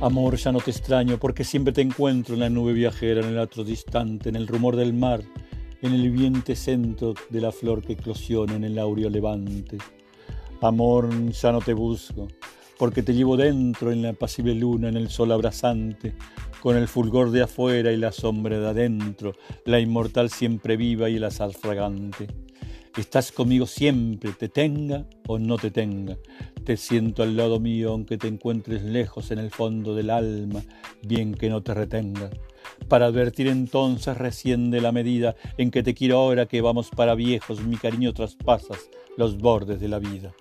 Amor, ya no te extraño porque siempre te encuentro en la nube viajera, en el otro distante, en el rumor del mar, en el viente centro de la flor que eclosiona en el áureo levante. Amor, ya no te busco porque te llevo dentro en la apacible luna, en el sol abrasante, con el fulgor de afuera y la sombra de adentro, la inmortal siempre viva y el azar fragante. Estás conmigo siempre, te tenga o no te tenga. Te siento al lado mío aunque te encuentres lejos en el fondo del alma, bien que no te retenga. Para advertir entonces recién de la medida en que te quiero ahora que vamos para viejos, mi cariño traspasas los bordes de la vida.